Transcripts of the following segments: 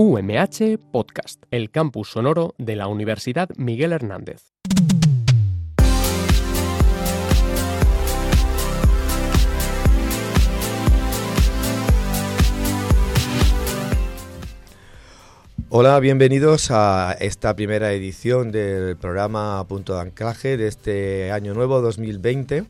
UMH Podcast, el campus sonoro de la Universidad Miguel Hernández. Hola, bienvenidos a esta primera edición del programa Punto de Anclaje de este año nuevo 2020.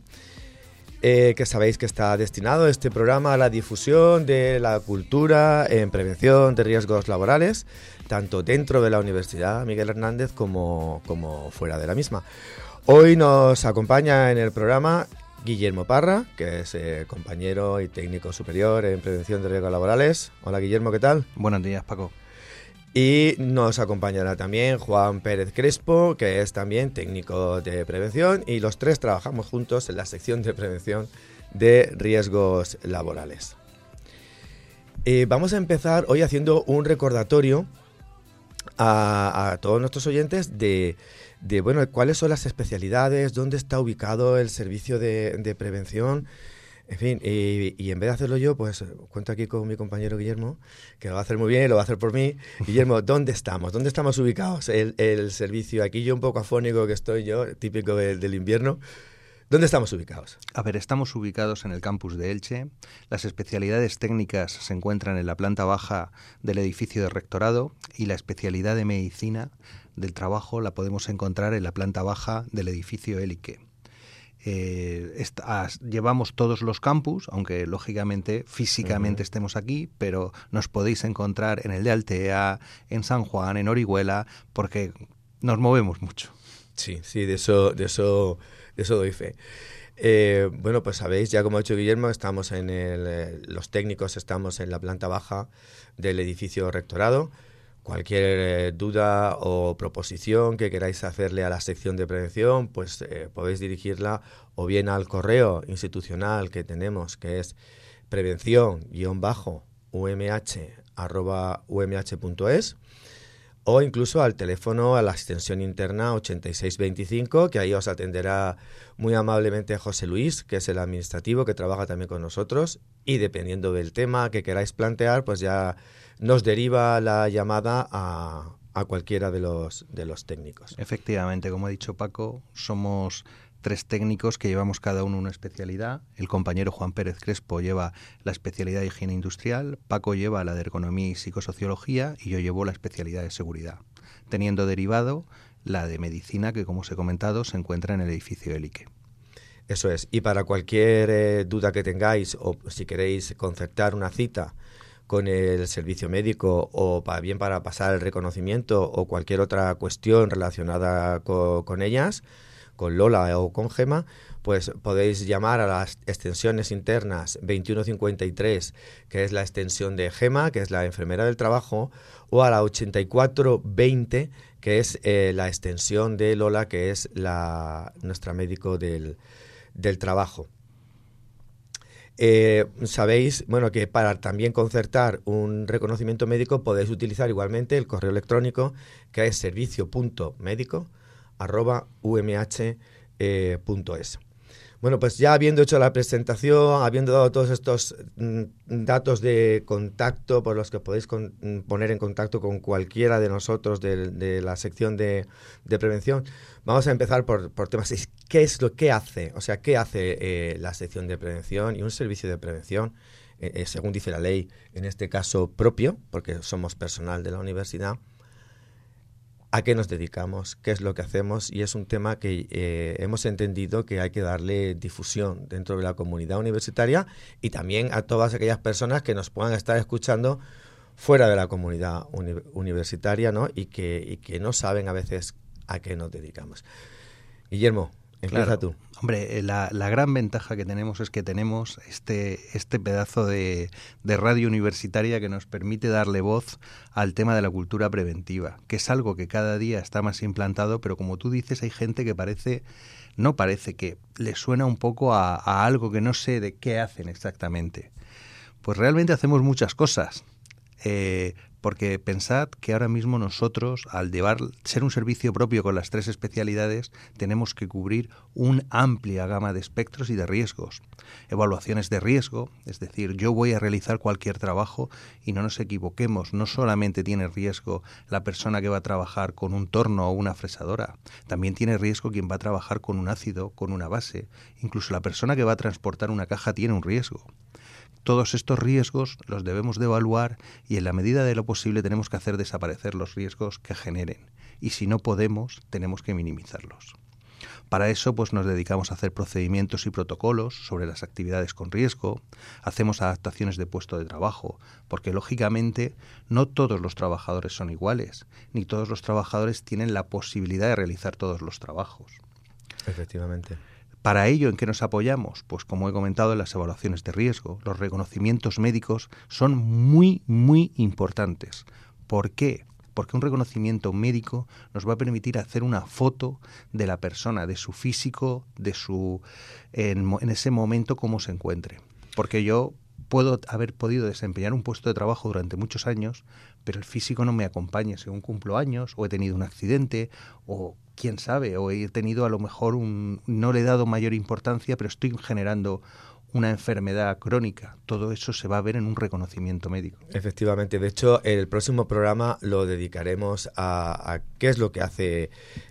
Eh, que sabéis que está destinado este programa a la difusión de la cultura en prevención de riesgos laborales, tanto dentro de la Universidad Miguel Hernández como, como fuera de la misma. Hoy nos acompaña en el programa Guillermo Parra, que es eh, compañero y técnico superior en prevención de riesgos laborales. Hola Guillermo, ¿qué tal? Buenos días, Paco. Y nos acompañará también Juan Pérez Crespo, que es también técnico de prevención, y los tres trabajamos juntos en la sección de prevención de riesgos laborales. Eh, vamos a empezar hoy haciendo un recordatorio a, todos nuestros oyentes de, bueno, cuáles son las especialidades, dónde está ubicado el servicio de prevención en fin, y, en vez de hacerlo yo, pues cuento aquí con mi compañero Guillermo, que lo va a hacer muy bien, lo va a hacer por mí. Guillermo, ¿dónde estamos? ¿Dónde estamos ubicados? El, servicio, aquí yo un poco afónico que estoy yo, típico del invierno. ¿Dónde estamos ubicados? A ver, estamos ubicados en el campus de Elche. Las especialidades técnicas se encuentran en la planta baja del edificio de rectorado y la especialidad de medicina del trabajo la podemos encontrar en la planta baja del edificio Élique. Eh, llevamos todos los campus, aunque lógicamente físicamente estemos aquí, pero nos podéis encontrar en el de Altea, en San Juan, en Orihuela, porque nos movemos mucho. Sí, sí, de eso, de eso, de eso doy fe. Eh, bueno, pues sabéis, ya como ha dicho Guillermo, estamos en el, eh, los técnicos estamos en la planta baja del edificio rectorado. Cualquier eh, duda o proposición que queráis hacerle a la sección de prevención, pues eh, podéis dirigirla o bien al correo institucional que tenemos, que es prevención-umh.umh.es o incluso al teléfono a la extensión interna 8625, que ahí os atenderá muy amablemente José Luis, que es el administrativo que trabaja también con nosotros, y dependiendo del tema que queráis plantear, pues ya nos deriva la llamada a, cualquiera de los, de los técnicos. Efectivamente, como ha dicho Paco, somos tres técnicos que llevamos cada uno una especialidad. El compañero Juan Pérez Crespo lleva la especialidad de higiene industrial, Paco lleva la de ergonomía y psicosociología y yo llevo la especialidad de seguridad, teniendo derivado la de medicina que, como os he comentado, se encuentra en el edificio Elique. Eso es. Y para cualquier eh, duda que tengáis o si queréis concertar una cita con el servicio médico o para, bien para pasar el reconocimiento o cualquier otra cuestión relacionada con, ellas, con Lola o con Gema, pues podéis llamar a las extensiones internas 2153, que es la extensión de Gema, que es la enfermera del trabajo, o a la 8420, que es eh, la extensión de Lola, que es la, nuestra médico del, del trabajo. Eh, sabéis, bueno, que para también concertar un reconocimiento médico podéis utilizar igualmente el correo electrónico que es servicio.médico@umh.es. Bueno, pues ya habiendo hecho la presentación, habiendo dado todos estos mm, datos de contacto por los que podéis mm, poner en contacto con cualquiera de nosotros de, la sección de, prevención, vamos a empezar por, por, temas. ¿Qué es lo que hace? O sea, ¿qué hace eh, la sección de prevención y un servicio de prevención? Eh, eh, según dice la ley, en este caso propio, porque somos personal de la universidad, a qué nos dedicamos, qué es lo que hacemos y es un tema que eh, hemos entendido que hay que darle difusión dentro de la comunidad universitaria y también a todas aquellas personas que nos puedan estar escuchando fuera de la comunidad universitaria ¿no? y, que, y que no saben a veces a qué nos dedicamos. Guillermo, Empieza tú. Hombre, eh, la, gran ventaja que tenemos es que tenemos este, este pedazo de, de, radio universitaria que nos permite darle voz al tema de la cultura preventiva, que es algo que cada día está más implantado, pero como tú dices, hay gente que parece, no parece, que le suena un poco a, a algo que no sé de qué hacen exactamente. Pues realmente hacemos muchas cosas. Eh, porque pensad que ahora mismo nosotros, al llevar, ser un servicio propio con las tres especialidades, tenemos que cubrir una amplia gama de espectros y de riesgos. Evaluaciones de riesgo, es decir, yo voy a realizar cualquier trabajo y no nos equivoquemos, no solamente tiene riesgo la persona que va a trabajar con un torno o una fresadora, también tiene riesgo quien va a trabajar con un ácido, con una base, incluso la persona que va a transportar una caja tiene un riesgo. Todos estos riesgos los debemos de evaluar y en la medida de lo posible tenemos que hacer desaparecer los riesgos que generen y si no podemos tenemos que minimizarlos. Para eso pues nos dedicamos a hacer procedimientos y protocolos sobre las actividades con riesgo, hacemos adaptaciones de puesto de trabajo, porque lógicamente no todos los trabajadores son iguales, ni todos los trabajadores tienen la posibilidad de realizar todos los trabajos. Efectivamente. Para ello, ¿en qué nos apoyamos? Pues como he comentado, en las evaluaciones de riesgo. Los reconocimientos médicos son muy, muy importantes. ¿Por qué? Porque un reconocimiento médico nos va a permitir hacer una foto de la persona, de su físico, de su en, en ese momento cómo se encuentre. Porque yo puedo haber podido desempeñar un puesto de trabajo durante muchos años, pero el físico no me acompaña según cumplo años, o he tenido un accidente, o quién sabe, o he tenido a lo mejor un, no le he dado mayor importancia, pero estoy generando una enfermedad crónica. Todo eso se va a ver en un reconocimiento médico. Efectivamente. De hecho, el próximo programa lo dedicaremos a, qué es lo que hace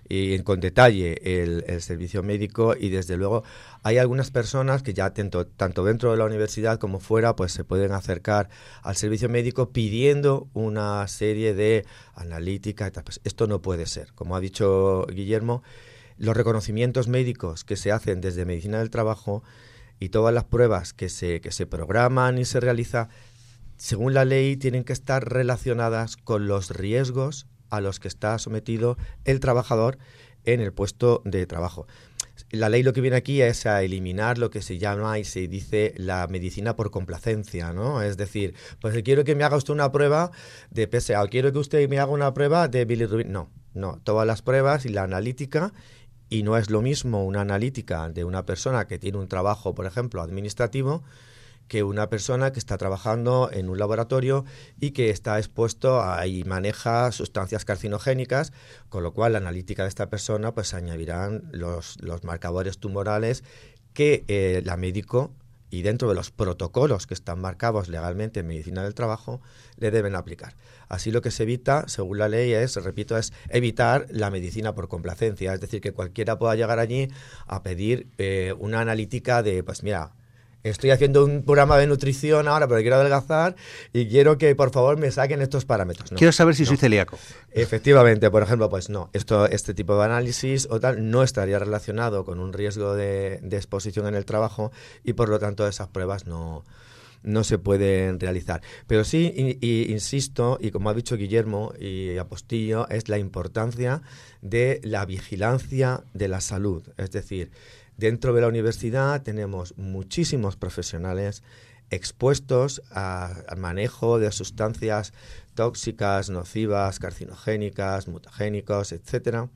y con detalle el, servicio médico y desde luego hay algunas personas que ya tanto, tanto dentro de la universidad como fuera pues se pueden acercar al servicio médico pidiendo una serie de analítica. Esto no puede ser. Como ha dicho Guillermo, los reconocimientos médicos que se hacen desde medicina del trabajo y todas las pruebas que se, que se programan y se realizan, según la ley, tienen que estar relacionadas con los riesgos a los que está sometido el trabajador en el puesto de trabajo. La ley lo que viene aquí es a eliminar lo que se llama y se dice la medicina por complacencia, ¿no? Es decir, pues quiero que me haga usted una prueba de PSA o quiero que usted me haga una prueba de bilirrubina. No, no, todas las pruebas y la analítica y no es lo mismo una analítica de una persona que tiene un trabajo, por ejemplo, administrativo, que una persona que está trabajando en un laboratorio y que está expuesto a, y maneja sustancias carcinogénicas, con lo cual la analítica de esta persona pues añadirán los, los marcadores tumorales que eh, la médico y dentro de los protocolos que están marcados legalmente en medicina del trabajo, le deben aplicar. Así lo que se evita, según la ley, es, repito, es evitar la medicina por complacencia, es decir, que cualquiera pueda llegar allí a pedir eh, una analítica de, pues mira, estoy haciendo un programa de nutrición ahora, pero quiero adelgazar y quiero que por favor me saquen estos parámetros. quiero saber si soy celíaco. Efectivamente, por ejemplo, pues no, esto, este tipo de análisis o tal no estaría relacionado con un riesgo de, exposición en el trabajo y por lo tanto esas pruebas no, no se pueden realizar. Pero sí, insisto, y como ha dicho Guillermo y Apostillo, es la importancia de la vigilancia de la salud. Es decir, Dentro de la universidad tenemos muchísimos profesionales expuestos al manejo de sustancias tóxicas, nocivas, carcinogénicas, mutagénicos, etcétera,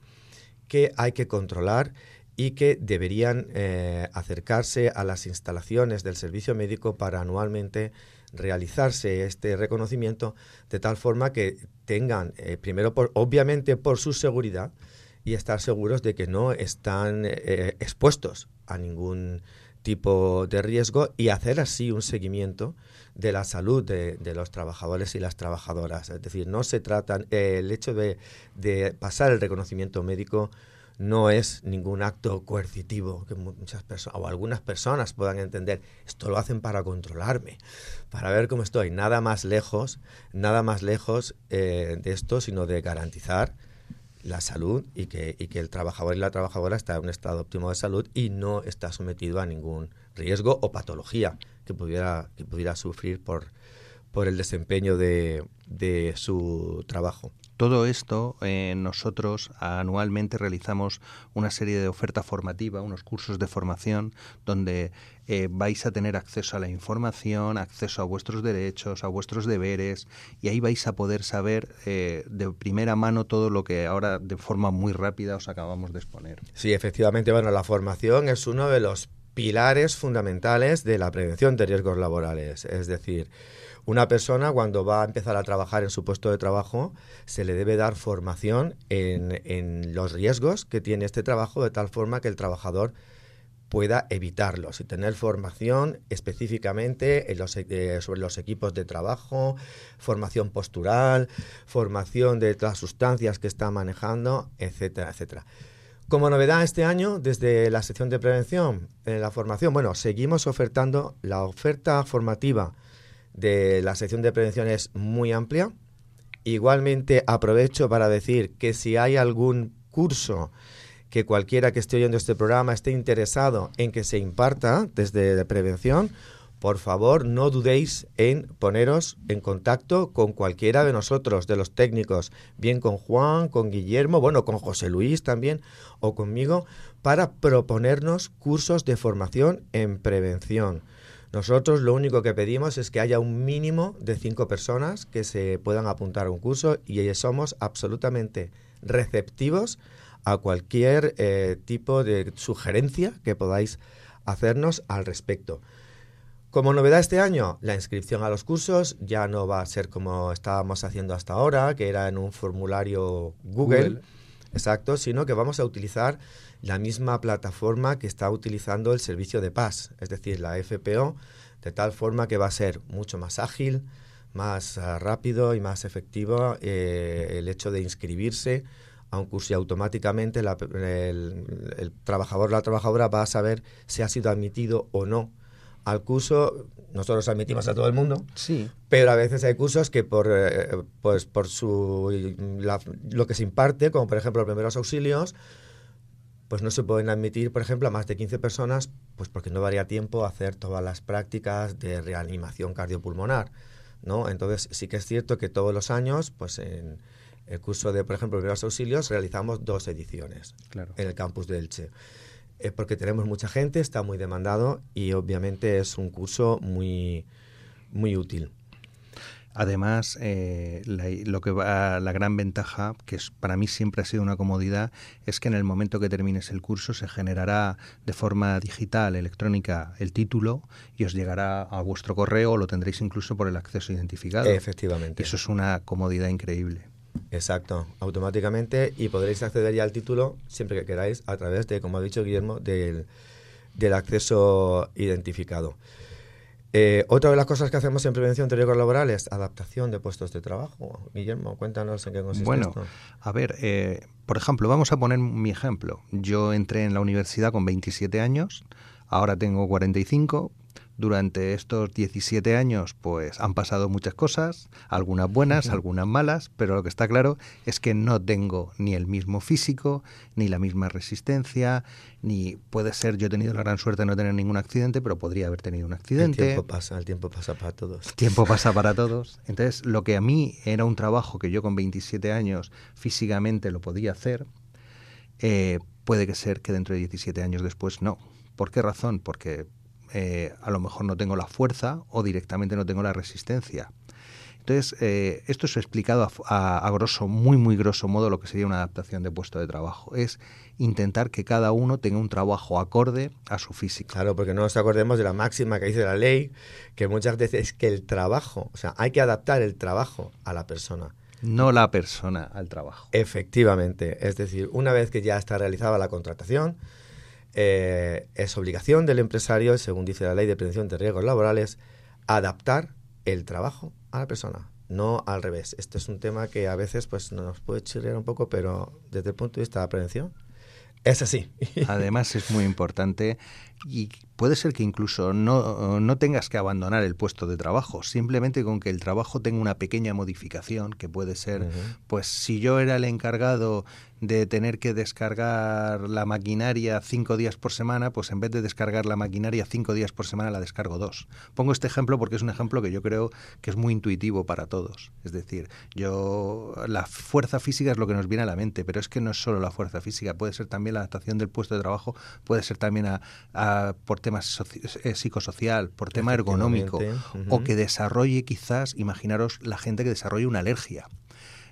que hay que controlar y que deberían eh, acercarse a las instalaciones del servicio médico para anualmente realizarse este reconocimiento de tal forma que tengan, eh, primero, por, obviamente por su seguridad, y estar seguros de que no están eh, expuestos a ningún tipo de riesgo y hacer así un seguimiento de la salud de, los trabajadores y las trabajadoras. Es decir, no se trata, eh, el hecho de, de, pasar el reconocimiento médico no es ningún acto coercitivo que muchas personas o algunas personas puedan entender. Esto lo hacen para controlarme, para ver cómo estoy. Nada más lejos, nada más lejos eh, de esto, sino de garantizar la salud y que, y que el trabajador y la trabajadora está en un estado óptimo de salud y no está sometido a ningún riesgo o patología que pudiera, que pudiera sufrir por, por el desempeño de, de su trabajo. Todo esto eh, nosotros anualmente realizamos una serie de oferta formativa, unos cursos de formación donde eh, vais a tener acceso a la información, acceso a vuestros derechos, a vuestros deberes y ahí vais a poder saber eh, de primera mano todo lo que ahora de forma muy rápida os acabamos de exponer. Sí, efectivamente, bueno, la formación es uno de los pilares fundamentales de la prevención de riesgos laborales. Es decir, una persona cuando va a empezar a trabajar en su puesto de trabajo se le debe dar formación en, los riesgos que tiene este trabajo de tal forma que el trabajador pueda evitarlos y tener formación específicamente eh, sobre los equipos de trabajo, formación postural, formación de las sustancias que está manejando, etcétera, etcétera. Como novedad este año, desde la sección de prevención, en la formación, bueno, seguimos ofertando la oferta formativa de la sección de prevención es muy amplia. Igualmente aprovecho para decir que si hay algún curso que cualquiera que esté oyendo este programa esté interesado en que se imparta desde prevención, por favor no dudéis en poneros en contacto con cualquiera de nosotros, de los técnicos, bien con Juan, con Guillermo, bueno, con José Luis también, o conmigo, para proponernos cursos de formación en prevención. Nosotros lo único que pedimos es que haya un mínimo de cinco personas que se puedan apuntar a un curso y somos absolutamente receptivos a cualquier eh, tipo de sugerencia que podáis hacernos al respecto. Como novedad este año, la inscripción a los cursos ya no va a ser como estábamos haciendo hasta ahora, que era en un formulario Google. Exacto, sino que vamos a utilizar la misma plataforma que está utilizando el servicio de paz, es decir, la FPO, de tal forma que va a ser mucho más ágil, más ah, rápido y más efectivo eh, el hecho de inscribirse a un curso y automáticamente el, el, trabajador o la trabajadora va a saber si ha sido admitido o no al curso. Nosotros admitimos a todo el mundo, sí. pero a veces hay cursos que por, eh, pues por su, lo que se imparte, como por ejemplo los primeros auxilios, pues no se pueden admitir, por ejemplo, a más de 15 personas, pues porque no daría tiempo a hacer todas las prácticas de reanimación cardiopulmonar, ¿no? Entonces sí que es cierto que todos los años, pues en el curso de, por ejemplo, primeros auxilios, realizamos dos ediciones en el campus de Elche. Es porque tenemos mucha gente, está muy demandado y obviamente es un curso muy, muy útil. Además, eh, la, lo que va, la gran ventaja, que es, para mí siempre ha sido una comodidad, es que en el momento que termines el curso se generará de forma digital, electrónica, el título y os llegará a vuestro correo o lo tendréis incluso por el acceso identificado. Efectivamente. eso es una comodidad increíble. Exacto, automáticamente y podréis acceder ya al título siempre que queráis a través de, como ha dicho Guillermo, del, del acceso identificado. Eh, otra de las cosas que hacemos en prevención de riesgos laborales, adaptación de puestos de trabajo. Guillermo, cuéntanos en qué consiste bueno, esto. a ver, eh, por ejemplo, vamos a poner mi ejemplo. Yo entré en la universidad con 27 años, ahora tengo 45, durante estos 17 años, pues han pasado muchas cosas, algunas buenas, algunas malas, pero lo que está claro es que no tengo ni el mismo físico, ni la misma resistencia, ni puede ser, yo he tenido la gran suerte de no tener ningún accidente, pero podría haber tenido un accidente. El tiempo pasa, el tiempo pasa para todos. El tiempo pasa para todos. Entonces, lo que a mí era un trabajo que yo con 27 años físicamente lo podía hacer, eh, puede que ser que dentro de 17 años después no. ¿Por qué razón? Porque eh, a lo mejor no tengo la fuerza o directamente no tengo la resistencia. Entonces, eh, esto es explicado a, a, grosso, muy, muy grosso modo, lo que sería una adaptación de puesto de trabajo. Es intentar que cada uno tenga un trabajo acorde a su físico. Claro, porque no nos acordemos de la máxima que dice la ley, que muchas veces es que el trabajo, o sea, hay que adaptar el trabajo a la persona. No la persona al trabajo. Efectivamente. Es decir, una vez que ya está realizada la contratación, eh, es obligación del empresario, según dice la ley de prevención de riesgos laborales, adaptar el trabajo a la persona, no al revés. Este es un tema que a veces pues nos puede chirrear un poco, pero desde el punto de vista de la prevención es así. Además es muy importante y puede ser que incluso no, no, tengas que abandonar el puesto de trabajo, simplemente con que el trabajo tenga una pequeña modificación, que puede ser, pues si yo era el encargado de tener que descargar la maquinaria cinco días por semana, pues en vez de descargar la maquinaria cinco días por semana, la descargo dos. Pongo este ejemplo porque es un ejemplo que yo creo que es muy intuitivo para todos. Es decir, yo la fuerza física es lo que nos viene a la mente, pero es que no es solo la fuerza física, puede ser también la adaptación del puesto de trabajo, puede ser también a, por temas eh, psicosocial, por tema ergonómico, o que desarrolle quizás, imaginaros la gente que desarrolle una alergia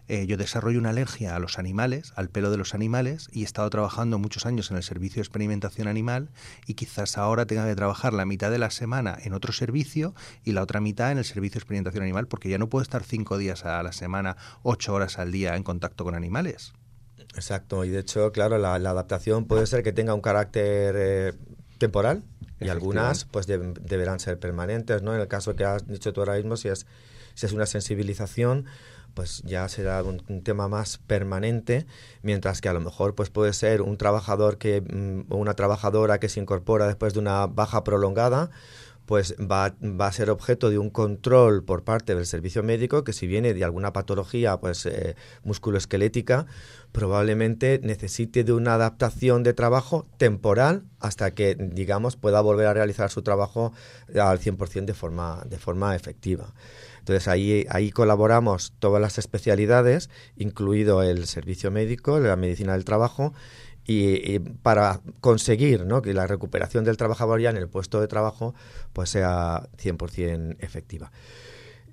eh, yo desarrollo una alergia a los animales, al pelo de los animales, y he estado trabajando muchos años en el servicio de experimentación animal y quizás ahora tenga que trabajar la mitad de la semana en otro servicio y la otra mitad en el servicio de experimentación animal, porque ya no puedo estar cinco días a la semana, ocho horas al día en contacto con animales. Exacto, y de hecho, claro, la, adaptación puede ser que tenga un carácter eh, temporal y algunas pues deberán ser permanentes, ¿no? En el caso que has dicho tú ahora mismo, si es, si es una sensibilización, pues ya será un, tema más permanente, mientras que a lo mejor pues puede ser un trabajador que mm, o una trabajadora que se incorpora después de una baja prolongada, pues va, va, a ser objeto de un control por parte del servicio médico que si viene de alguna patología pues eh, musculoesquelética probablemente necesite de una adaptación de trabajo temporal hasta que digamos pueda volver a realizar su trabajo al 100% de forma de forma efectiva. Entonces ahí, ahí colaboramos todas las especialidades, incluido el servicio médico, la medicina del trabajo, y, para conseguir que la recuperación del trabajador ya en el puesto de trabajo pues sea 100% efectiva.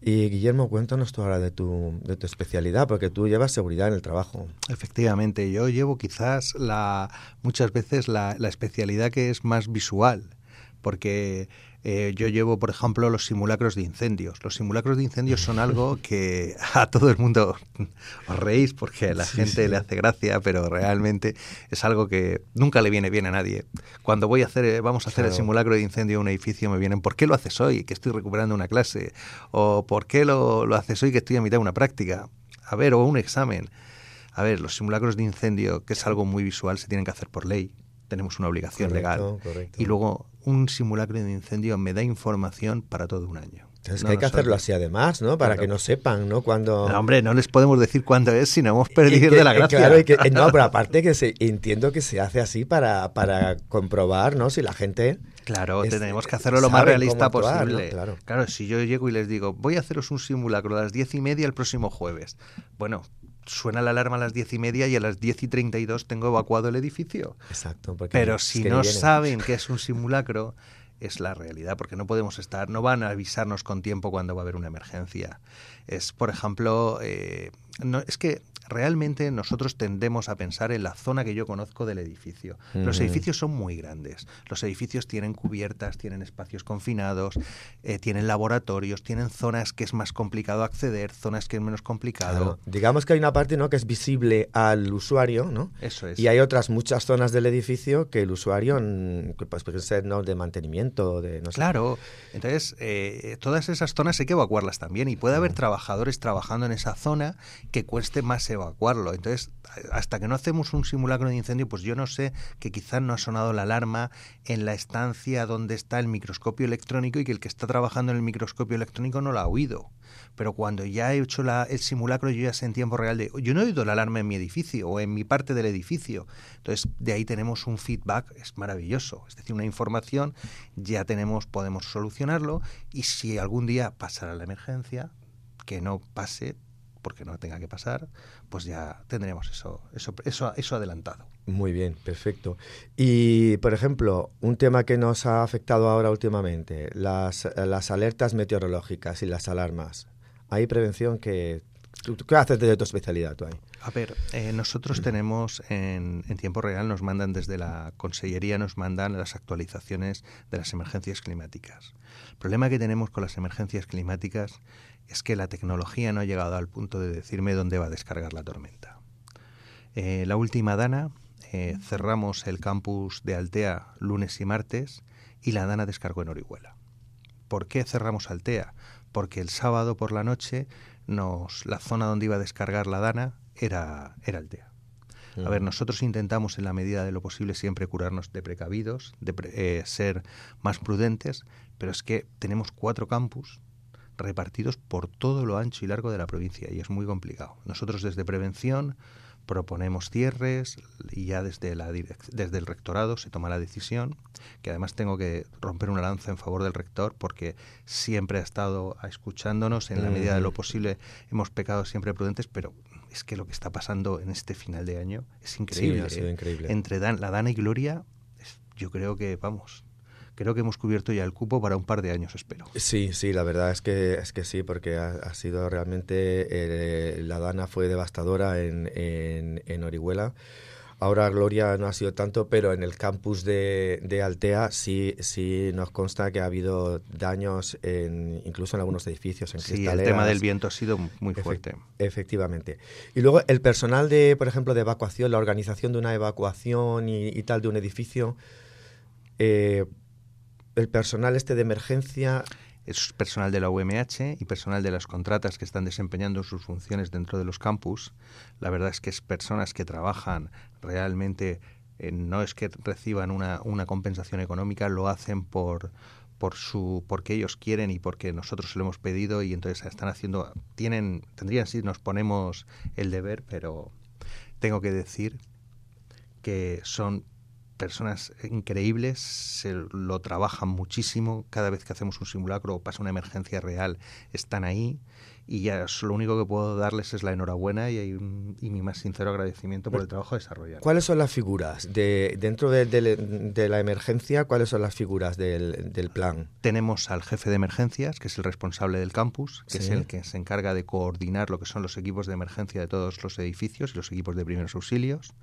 Y Guillermo, cuéntanos tú ahora de tu, de tu especialidad, porque tú llevas seguridad en el trabajo. Efectivamente, yo llevo quizás la, muchas veces la especialidad que es más visual, porque eh, yo llevo, por ejemplo, los simulacros de incendios. Los simulacros de incendios son algo que a todo el mundo os reís porque a la gente le hace gracia, pero realmente es algo que nunca le viene bien a nadie. Cuando voy a hacer, vamos a hacer el simulacro de incendio en un edificio, me vienen, ¿por qué lo haces hoy? Que estoy recuperando una clase. O ¿por qué lo, lo haces hoy? Que estoy a mitad de una práctica. A ver, o un examen. A ver, los simulacros de incendio, que es algo muy visual, se tienen que hacer por ley tenemos una obligación legal. Y luego un simulacro de incendio me da información para todo un año. Es que hay que hacerlo así además, ¿no? Para que no sepan, ¿no? Cuando... No, hombre, no les podemos decir cuándo es si no hemos perdido de la gracia. Claro, que, no, pero aparte que se, entiendo que se hace así para, para comprobar, ¿no? Si la gente... Claro, tenemos que hacerlo lo más realista posible. Claro. claro, si yo llego y les digo, voy a haceros un simulacro a las diez y media el próximo jueves. Bueno, suena la alarma a las diez y media y a las diez y treinta y dos tengo evacuado el edificio. Exacto. Pero si no saben que es un simulacro, es la realidad, porque no podemos estar, no van a avisarnos con tiempo cuando va a haber una emergencia. Es, por ejemplo, eh, no, es que realmente nosotros tendemos a pensar en la zona que yo conozco del edificio. Los edificios son muy grandes. Los edificios tienen cubiertas, tienen espacios confinados, eh, tienen laboratorios, tienen zonas que es más complicado acceder, zonas que es menos complicado. Digamos que hay una parte ¿no? que es visible al usuario, ¿no? Eso es. Y hay otras muchas zonas del edificio que el usuario pues, puede ser ¿no? de mantenimiento, de no Claro. Entonces, eh, todas esas zonas hay que evacuarlas también y puede haber trabajadores trabajando en esa zona que cueste más evacuarlo. Entonces, hasta que no hacemos un simulacro de incendio, pues yo no sé que quizás no ha sonado la alarma en la estancia donde está el microscopio electrónico y que el que está trabajando en el microscopio electrónico no lo ha oído. Pero cuando ya he hecho la, el simulacro, yo ya sé en tiempo real de, yo no he oído la alarma en mi edificio o en mi parte del edificio. Entonces, de ahí tenemos un feedback, es maravilloso. Es decir, una información, ya tenemos, podemos solucionarlo y si algún día pasara la emergencia, que no pase, porque no tenga que pasar, pues ya tendremos eso, eso, eso, eso adelantado. Muy bien, perfecto. Y, por ejemplo, un tema que nos ha afectado ahora últimamente, las, las alertas meteorológicas y las alarmas. ¿Hay prevención que... ¿Qué haces desde tu especialidad tú ahí? A ver, eh, nosotros tenemos en, en, tiempo real, nos mandan desde la Consellería, nos mandan las actualizaciones de las emergencias climáticas. El problema que tenemos con las emergencias climáticas es que la tecnología no ha llegado al punto de decirme dónde va a descargar la tormenta. Eh, la última Dana, eh, cerramos el campus de Altea lunes y martes y la Dana descargó en Orihuela. ¿Por qué cerramos Altea? Porque el sábado por la noche nos, la zona donde iba a descargar la Dana era, era Altea. A ver, nosotros intentamos en la medida de lo posible siempre curarnos de precavidos, de eh, ser más prudentes, pero es que tenemos cuatro campus repartidos por todo lo ancho y largo de la provincia y es muy complicado. Nosotros desde prevención proponemos cierres y ya desde, la desde el rectorado se toma la decisión, que además tengo que romper una lanza en favor del rector porque siempre ha estado escuchándonos, en la medida de lo posible hemos pecado siempre prudentes, pero es que lo que está pasando en este final de año es increíble. ¿eh? Entre Dan, la Dana y Gloria, yo creo que, vamos, creo que hemos cubierto ya el cupo para un par de años, espero. Sí, sí, la verdad es que es que sí, porque ha, sido realmente eh, la dana fue devastadora en, en Orihuela. Ahora Gloria no ha sido tanto, pero en el campus de, Altea sí, sí nos consta que ha habido daños en, incluso en algunos edificios. En sí, el tema del viento ha sido muy fuerte. efectivamente. Y luego el personal de, por ejemplo, de evacuación, la organización de una evacuación y, tal de un edificio, eh, el personal este de emergencia es personal de la UMH y personal de las contratas que están desempeñando sus funciones dentro de los campus. La verdad es que es personas que trabajan realmente, no es que reciban una, una compensación económica, lo hacen por, por su porque ellos quieren y porque nosotros se lo hemos pedido y entonces están haciendo tienen tendrían si nos ponemos el deber pero tengo que decir que son personas increíbles, se lo trabajan muchísimo, cada vez que hacemos un simulacro o pasa una emergencia real, están ahí y ya lo único que puedo darles es la enhorabuena y, mi más sincero agradecimiento por el trabajo desarrollado. ¿Cuáles son las figuras de dentro de, la emergencia? ¿Cuáles son las figuras del, plan? Tenemos al jefe de emergencias, que es el responsable del campus, que es el que se encarga de coordinar lo que son los equipos de emergencia de todos los edificios y los equipos de primeros auxilios.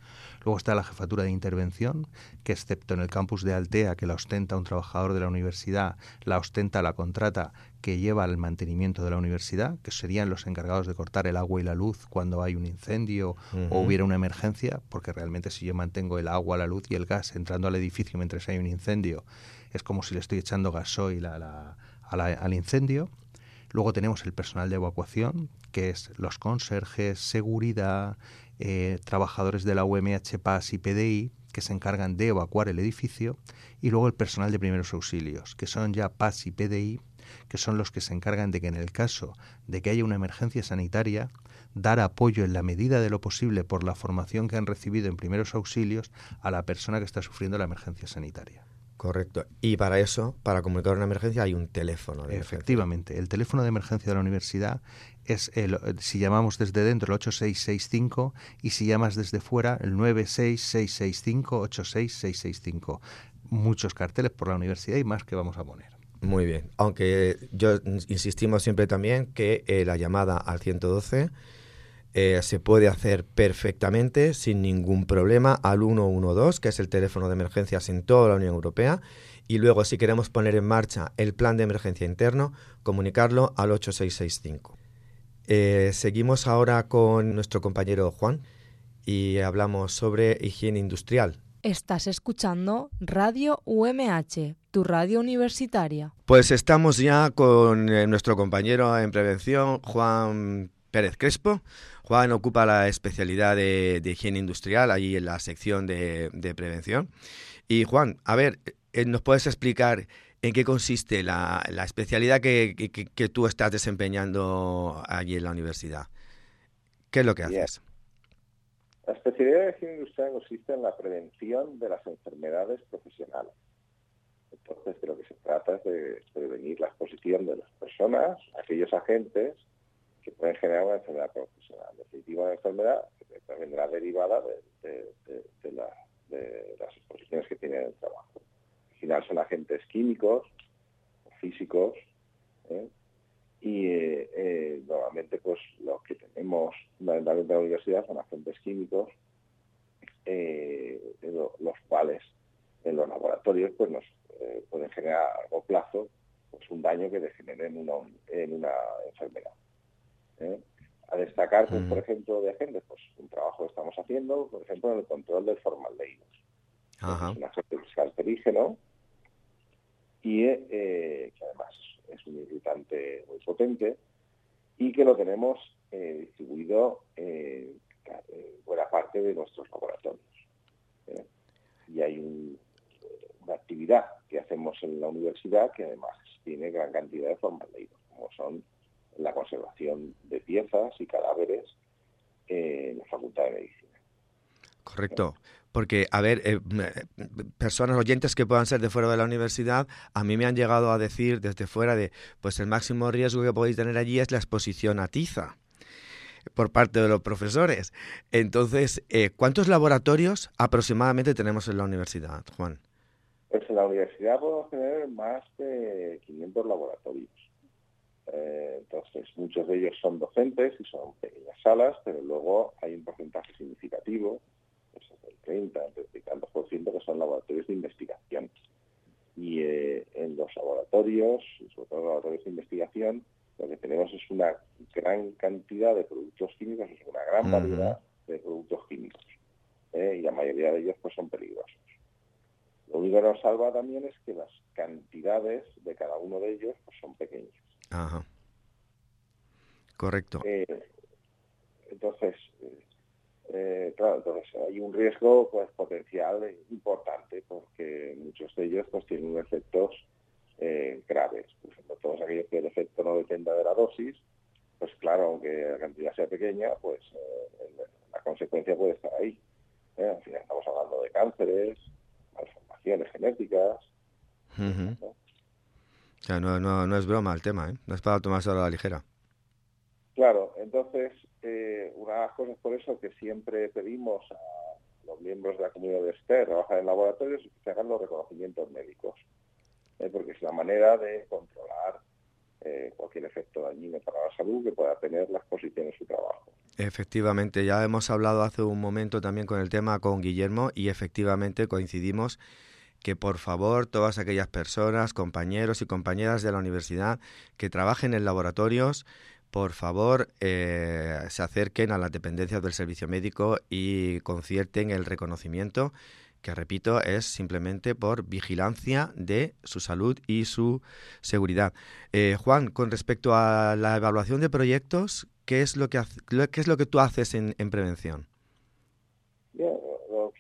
Luego está la jefatura de intervención, que excepto en el campus de Altea, que la ostenta un trabajador de la universidad, la ostenta la contrata que lleva el mantenimiento de la universidad, que serían los encargados de cortar el agua y la luz cuando hay un incendio o hubiera una emergencia, porque realmente si yo mantengo el agua, la luz y el gas entrando al edificio mientras hay un incendio, es como si le estoy echando gasoil al incendio. Luego tenemos el personal de evacuación, que es los conserjes, seguridad, eh, trabajadores de la UMH, PAS y PDI, que se encargan de evacuar el edificio, y luego el personal de primeros auxilios, que son ya PAS y PDI, que son los que se encargan de que en el caso de que haya una emergencia sanitaria, dar apoyo en la medida de lo posible por la formación que han recibido en primeros auxilios a la persona que está sufriendo la emergencia sanitaria. Correcto. Y para eso, para comunicar una emergencia, hay un teléfono. De Efectivamente. El teléfono de emergencia de la universidad es, el, si llamamos desde dentro, el 8665 y si llamas desde fuera, el 96665-86665. Muchos carteles por la universidad y más que vamos a poner. Muy bien. Aunque yo insistimos siempre también que eh, la llamada al 112 eh, se puede hacer perfectamente sin ningún problema al 112, que es el teléfono de emergencias en toda la Unión Europea. Y luego, si queremos poner en marcha el plan de emergencia interno, comunicarlo al 8665. Eh, seguimos ahora con nuestro compañero Juan y hablamos sobre higiene industrial. Estás escuchando Radio UMH, tu radio universitaria. Pues estamos ya con eh, nuestro compañero en prevención, Juan Pérez Crespo. Juan ocupa la especialidad de, higiene industrial allí en la sección de, prevención. Y Juan, a ver, eh, ¿nos puedes explicar en qué consiste la, especialidad que, tú estás desempeñando allí en la universidad? ¿Qué es lo que haces? La especialidad de higiene industrial consiste en la prevención de las enfermedades profesionales. Entonces, de lo que se trata es de prevenir la exposición de las personas, aquellos agentes que pueden generar una enfermedad profesional. En definitiva, una enfermedad que vendrá derivada de, las exposiciones que tienen en el trabajo. Al final son agentes químicos, físicos, ¿eh? y eh, normalmente pues los que tenemos fundamentalmente en la universidad son agentes químicos eh, los cuales en los laboratorios pues nos pueden generar a largo plazo pues un daño que degenere en una, en una enfermedad a destacar pues, por ejemplo de agentes pues un trabajo que estamos haciendo por ejemplo en el control del formaldehído es un agente cancerígeno y que además es un irritante muy potente y que lo tenemos eh, distribuido en buena parte de nuestros laboratorios. ¿eh? Y hay una actividad que hacemos en la universidad que además tiene gran cantidad de formaldehídos, como son la conservación de piezas y cadáveres en la Facultad de Medicina. Correcto. Porque, a ver, eh, personas oyentes que puedan ser de fuera de la universidad, a mí me han llegado a decir desde fuera de, pues el máximo riesgo que podéis tener allí es la exposición a tiza por parte de los profesores. Entonces, eh, ¿cuántos laboratorios aproximadamente tenemos en la universidad, Juan? Pues en la universidad podemos tener más de 500 laboratorios. Eh, entonces, muchos de ellos son docentes y son pequeñas salas, pero luego hay un porcentaje significativo, pues el 30, el tantos por ciento, que son laboratorios de investigación. Y eh, en los laboratorios, sobre todo los laboratorios de investigación, lo que tenemos es una gran cantidad de productos químicos, es una gran variedad de productos químicos. ¿eh? y la mayoría de ellos pues son peligrosos. Lo único que nos salva también es que las cantidades de cada uno de ellos pues, son pequeñas. Ajá. Correcto. Eh, entonces, eh, claro, entonces hay un riesgo pues potencial importante porque muchos de ellos pues tienen efectos graves. Por ejemplo, todos aquellos que el efecto no dependa de la dosis, pues claro, aunque la cantidad sea pequeña, pues la consecuencia puede estar ahí. ¿eh? Al final estamos hablando de cánceres, malformaciones genéticas. ¿no? no, es broma el tema, ¿eh? no es para tomarse a la ligera. Claro, entonces, eh, una de las cosas por eso que siempre pedimos a los miembros de la comunidad de STER, trabajar en laboratorios, que se hagan los reconocimientos médicos, ¿eh? porque es la manera de controlar cualquier efecto dañino para la salud que pueda tener la exposición en su trabajo. Efectivamente, ya hemos hablado hace un momento también con el tema con Guillermo y efectivamente coincidimos que por favor todas aquellas personas, compañeros y compañeras de la universidad que trabajen en laboratorios, por favor eh, se acerquen a las dependencias del servicio médico y concierten el reconocimiento que repito es simplemente por vigilancia de su salud y su seguridad. Eh, Juan, con respecto a la evaluación de proyectos, ¿qué es lo que, qué es lo que tú haces en, prevención?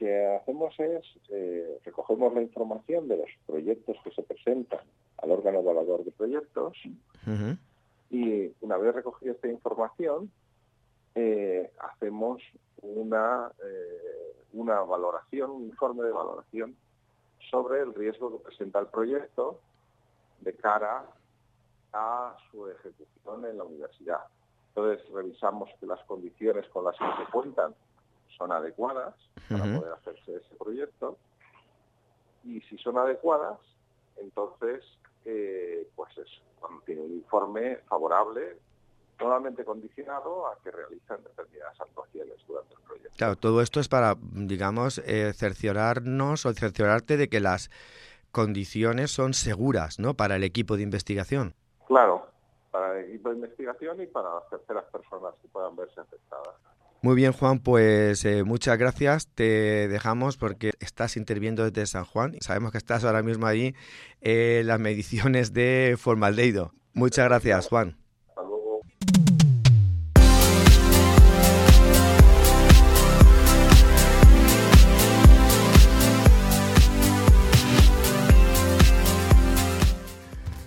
Lo que hacemos es eh, recogemos la información de los proyectos que se presentan al órgano evaluador de proyectos y una vez recogida esta información eh, hacemos una, eh, una valoración, un informe de valoración sobre el riesgo que presenta el proyecto de cara a su ejecución en la universidad. Entonces revisamos que las condiciones con las que se cuentan son adecuadas para poder hacerse ese proyecto y si son adecuadas, entonces eh, pues es cuando tiene un informe favorable totalmente condicionado a que realizan determinadas actuaciones durante el proyecto. Claro, todo esto es para, digamos, eh, cerciorarnos o cerciorarte de que las condiciones son seguras, ¿no? Para el equipo de investigación. Claro, para el equipo de investigación y para las terceras personas que puedan verse afectadas. Muy bien, Juan, pues eh, muchas gracias. Te dejamos porque estás interviniendo desde San Juan. Sabemos que estás ahora mismo ahí en las mediciones de formaldehído. Muchas gracias, Juan.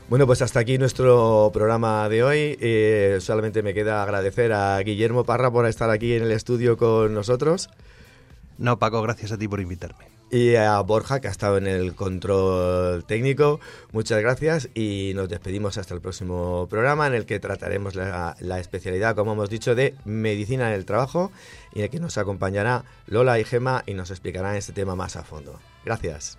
Bueno, pues hasta aquí nuestro programa de hoy. Eh, solamente me queda agradecer a Guillermo Parra por estar aquí en el estudio con nosotros. No, Paco, gracias a ti por invitarme. Y a Borja, que ha estado en el control técnico. Muchas gracias y nos despedimos hasta el próximo programa en el que trataremos la, la especialidad, como hemos dicho, de medicina en el trabajo y en el que nos acompañará Lola y Gema y nos explicarán este tema más a fondo. Gracias.